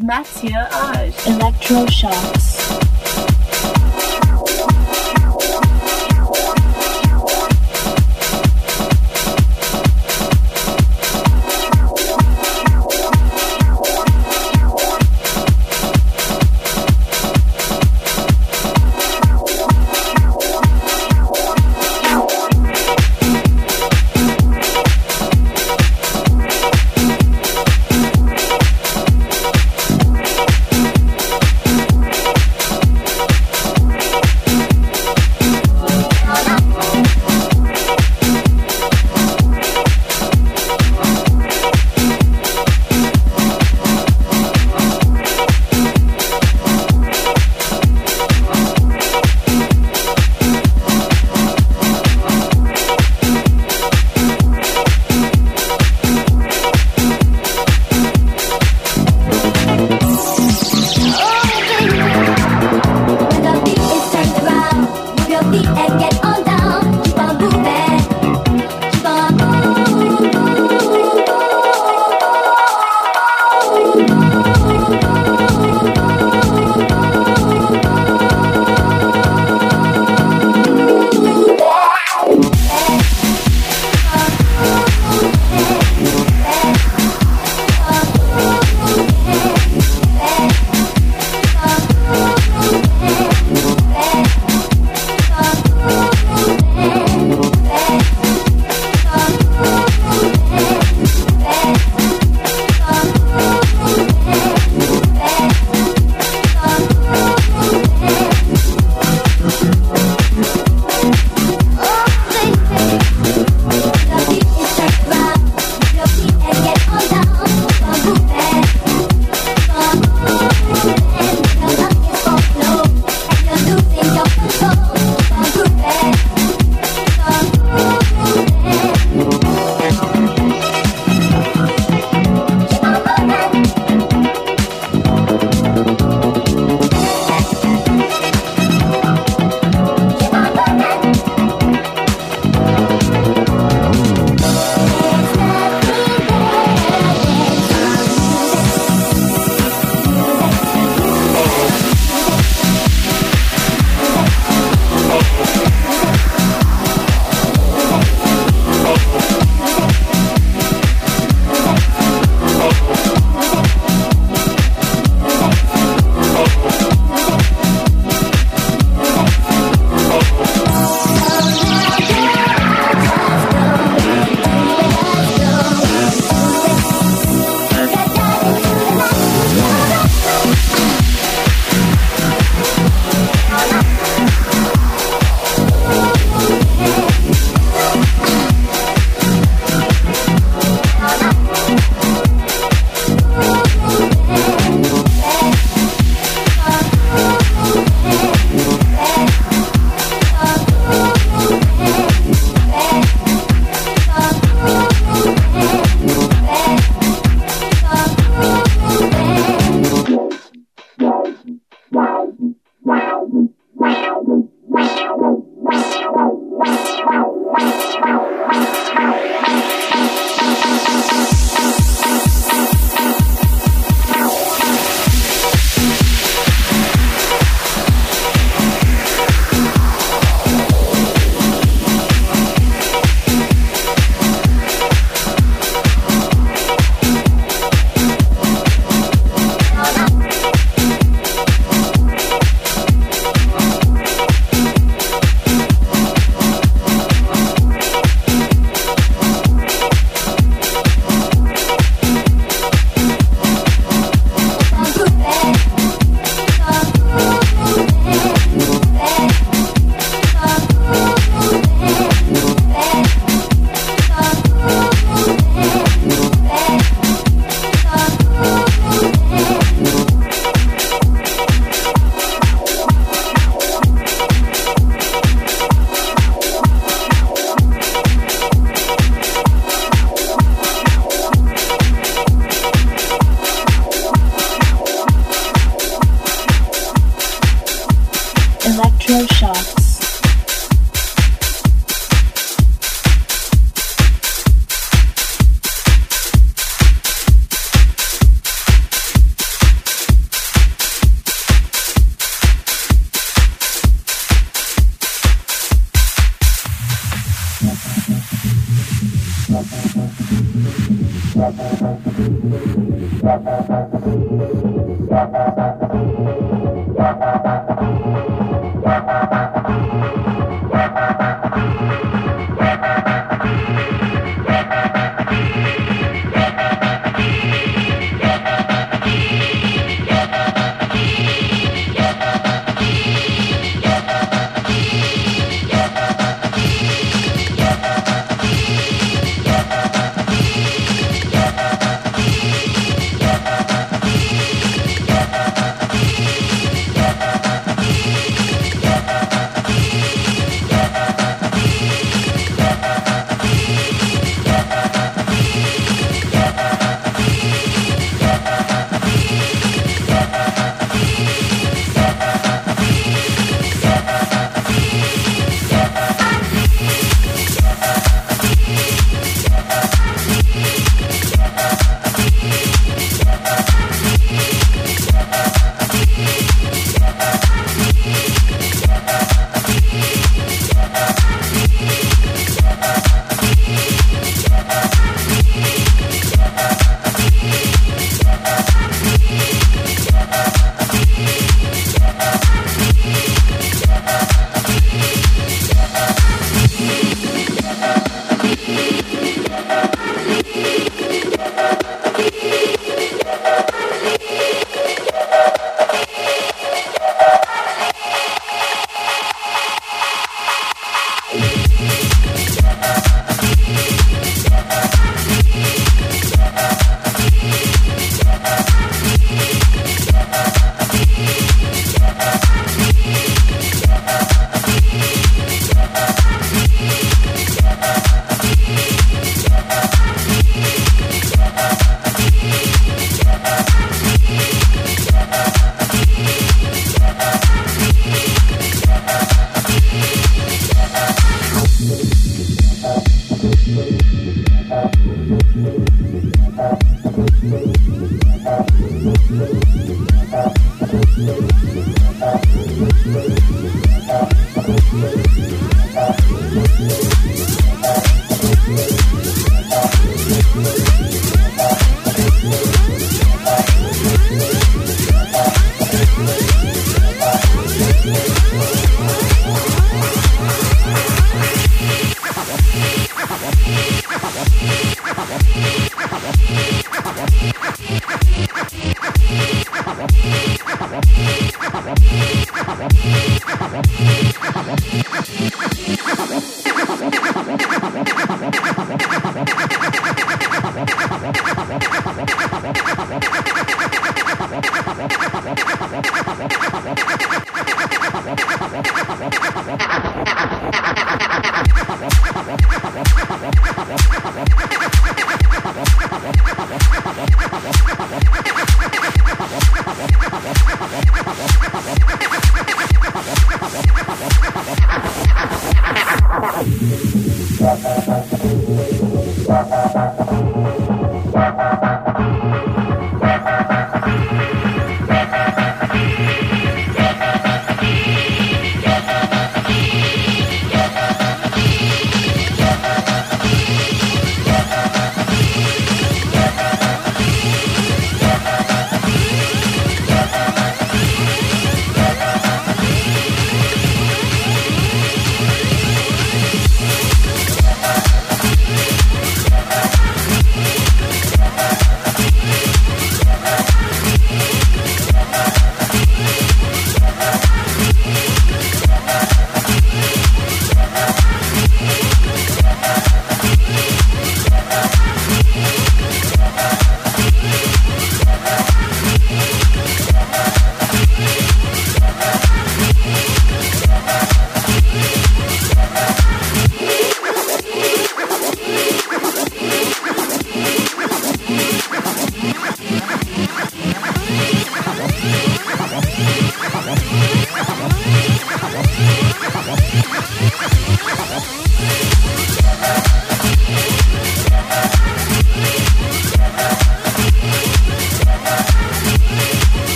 Mathieu Age. Electroshocks.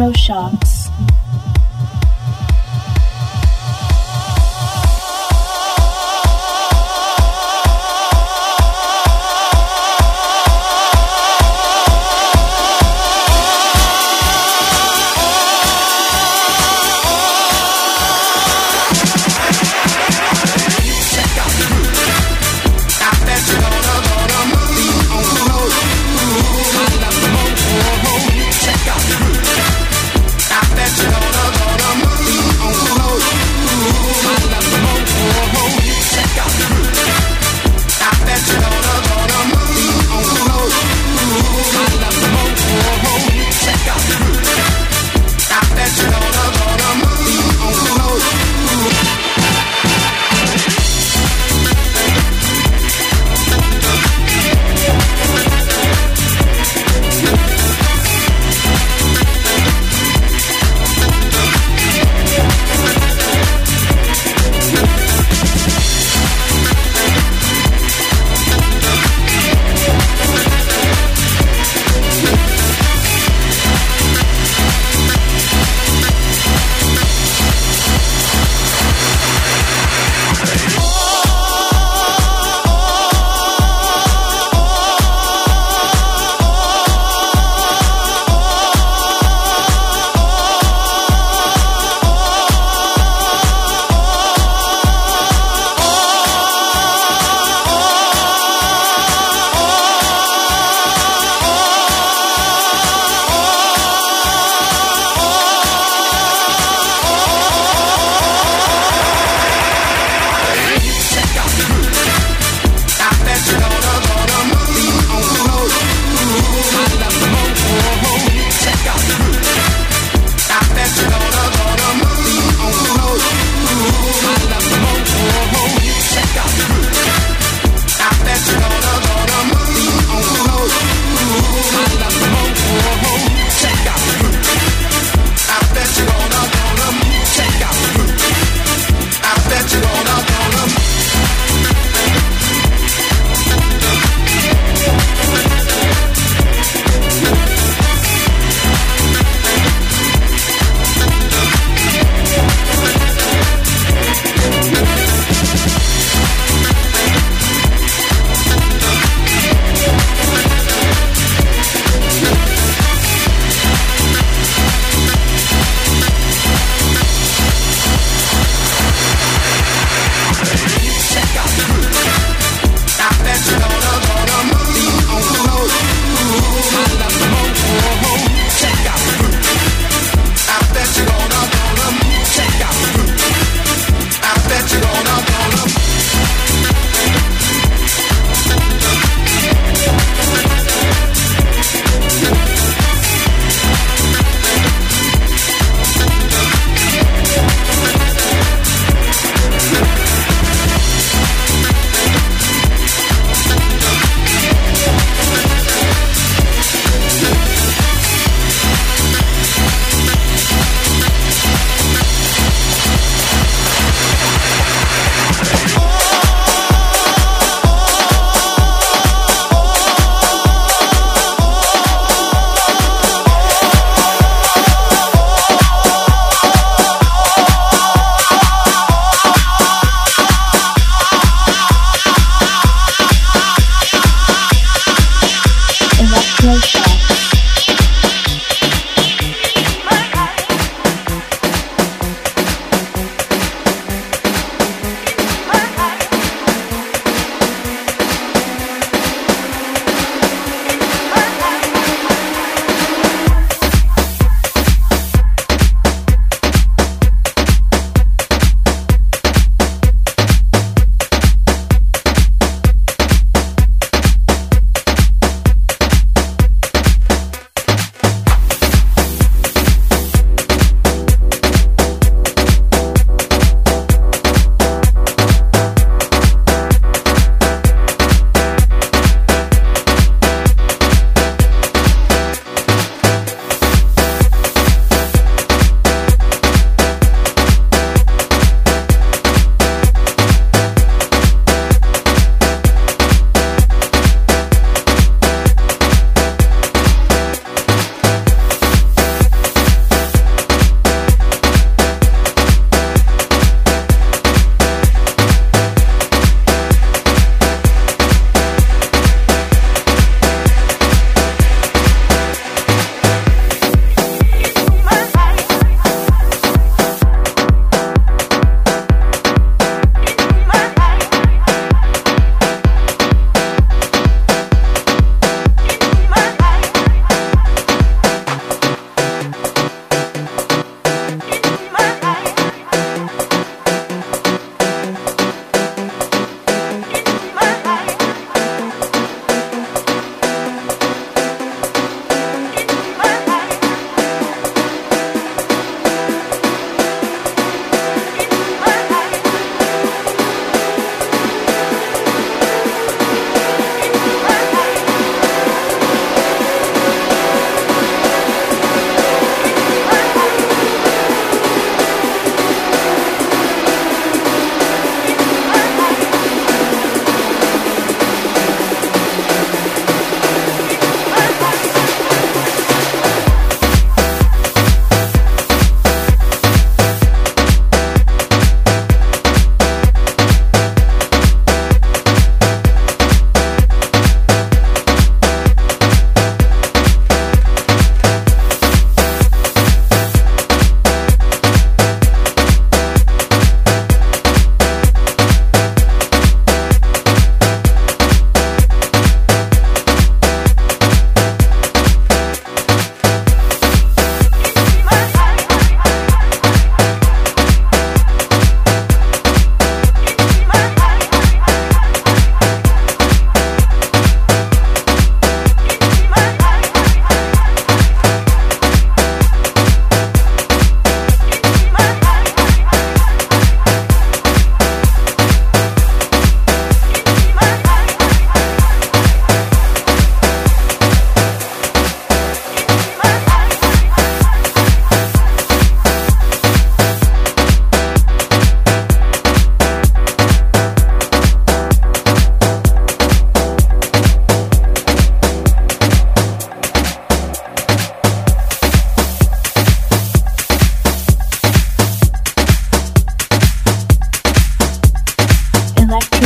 Electro Shop.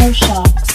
electroshocks.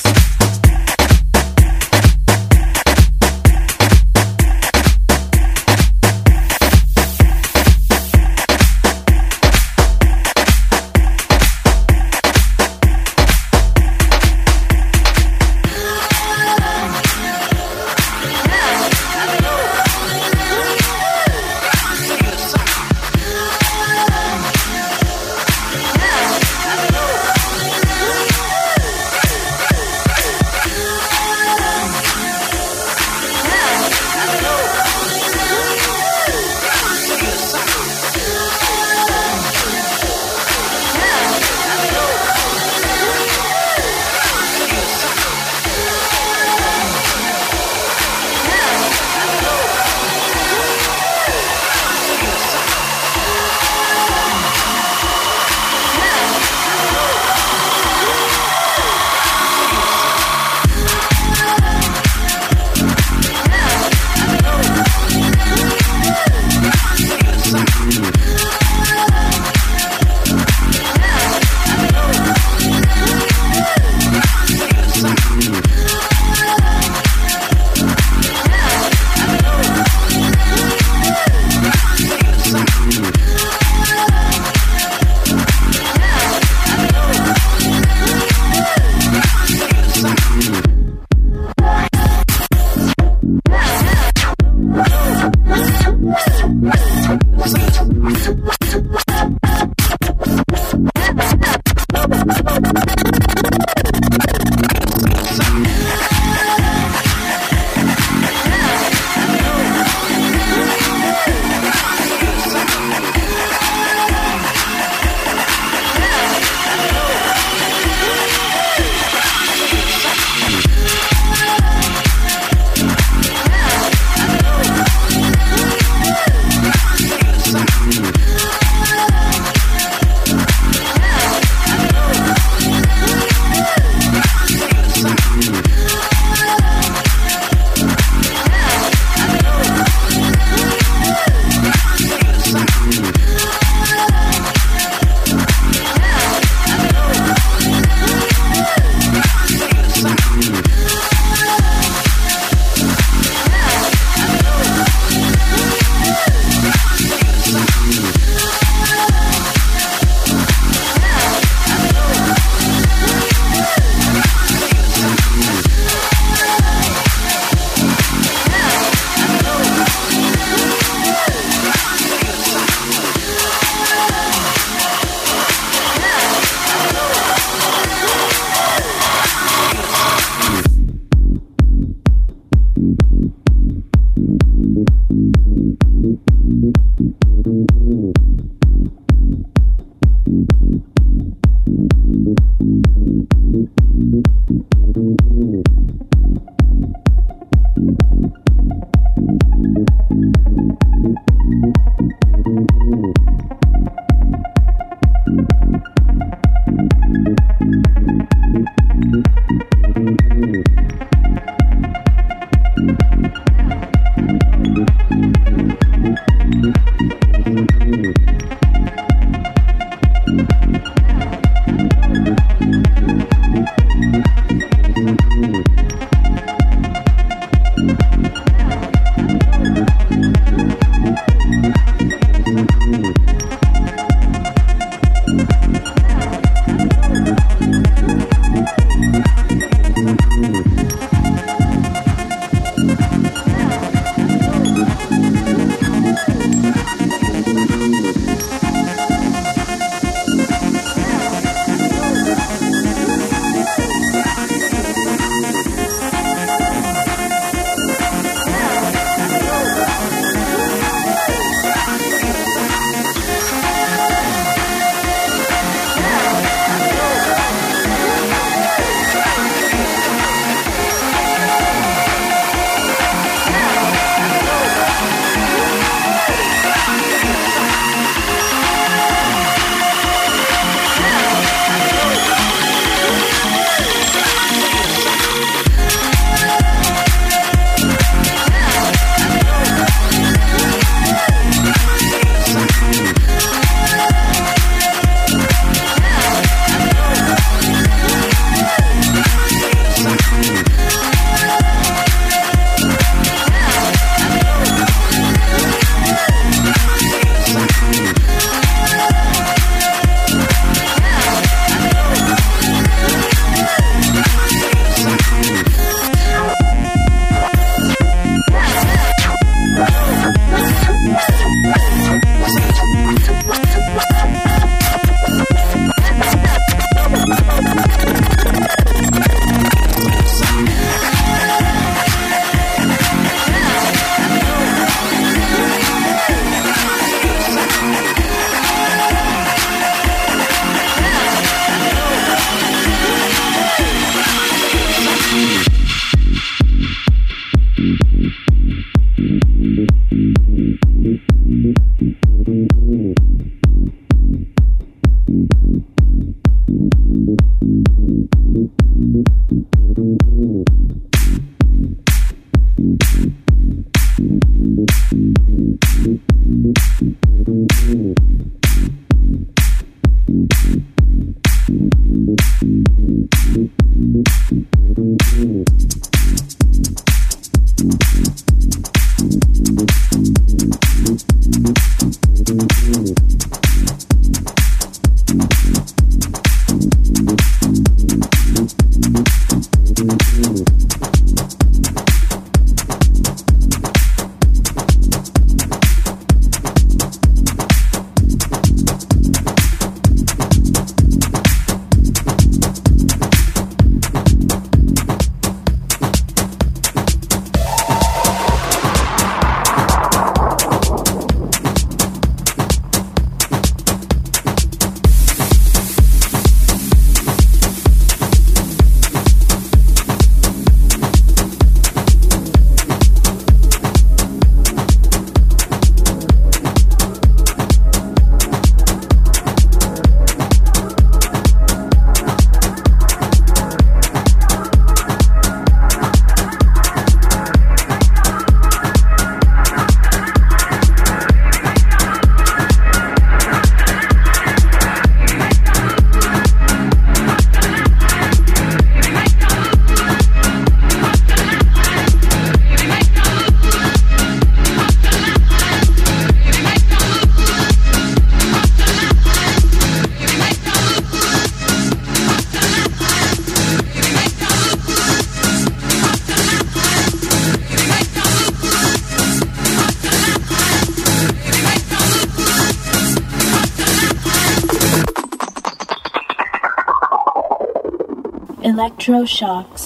Droshoft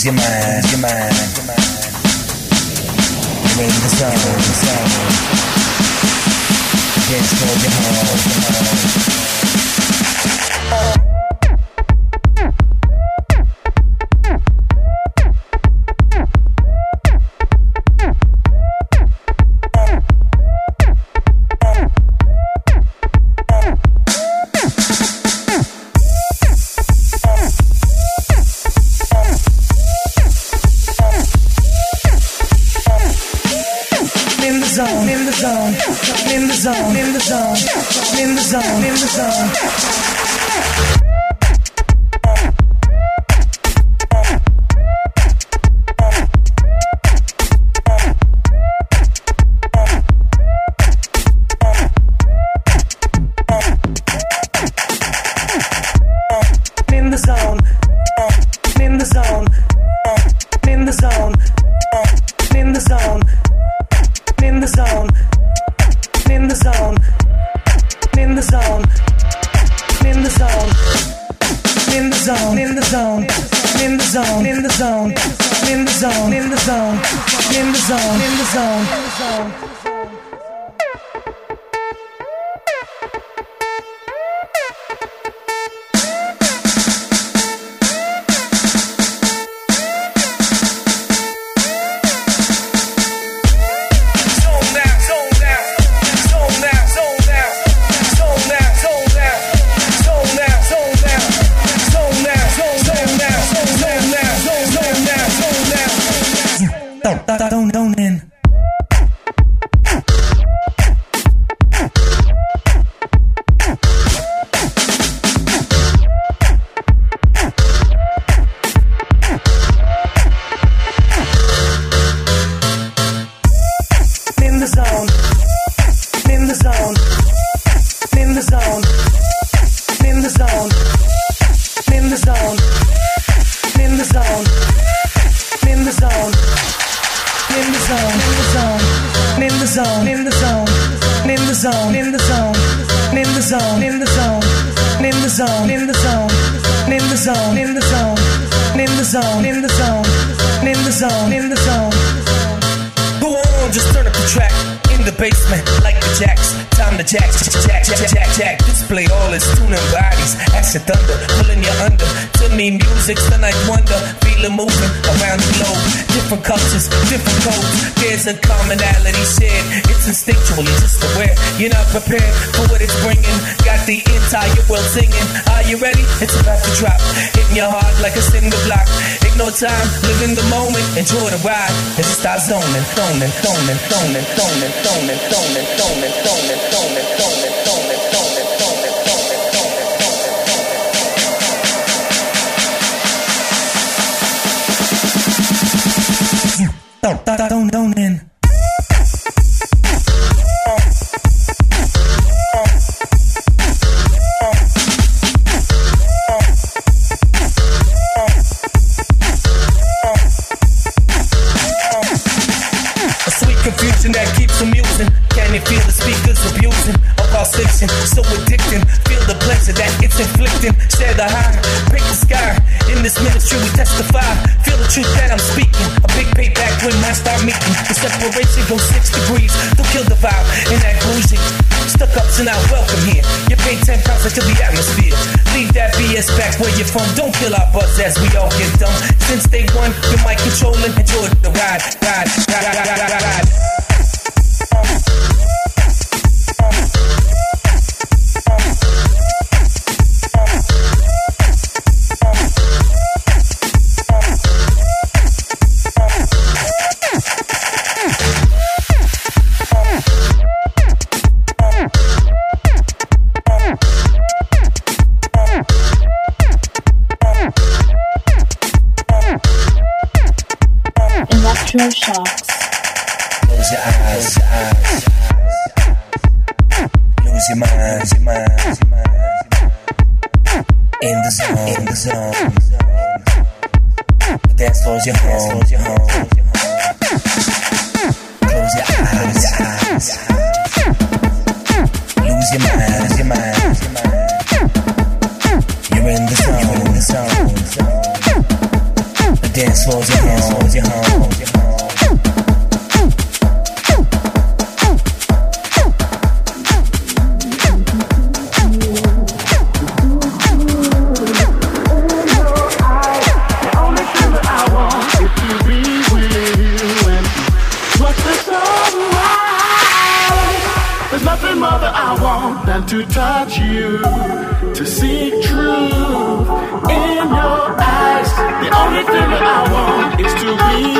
ease your mind, your mind, your mind. Get ready to sound, sound. Dance toward your home, your home. Electroshocks. time, live in the entire world singing. Are you ready? It's about to drop. Hitting your heart like a cinder block. No time, living the moment, enjoy the ride, and start zoning, zoning, zoning, zoning, zoning, zoning, zoning, zoning, zoning, zoning, zoning, zoning, go six degrees. Don't kill the vibe in that bougie. Stuck ups are not welcome here. You pay 10 pounds into the atmosphere. Leave that BS back where you're from. Don't kill our buzz as we all get dumb. Since day one, the mic controlling, enjoy the ride, ride, ride, ride, ride, ride. Ride. Shocks. Close your eyes. Lose your mind. In the zone, in the zone. The dance floor's your home. be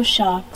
Electroshocks.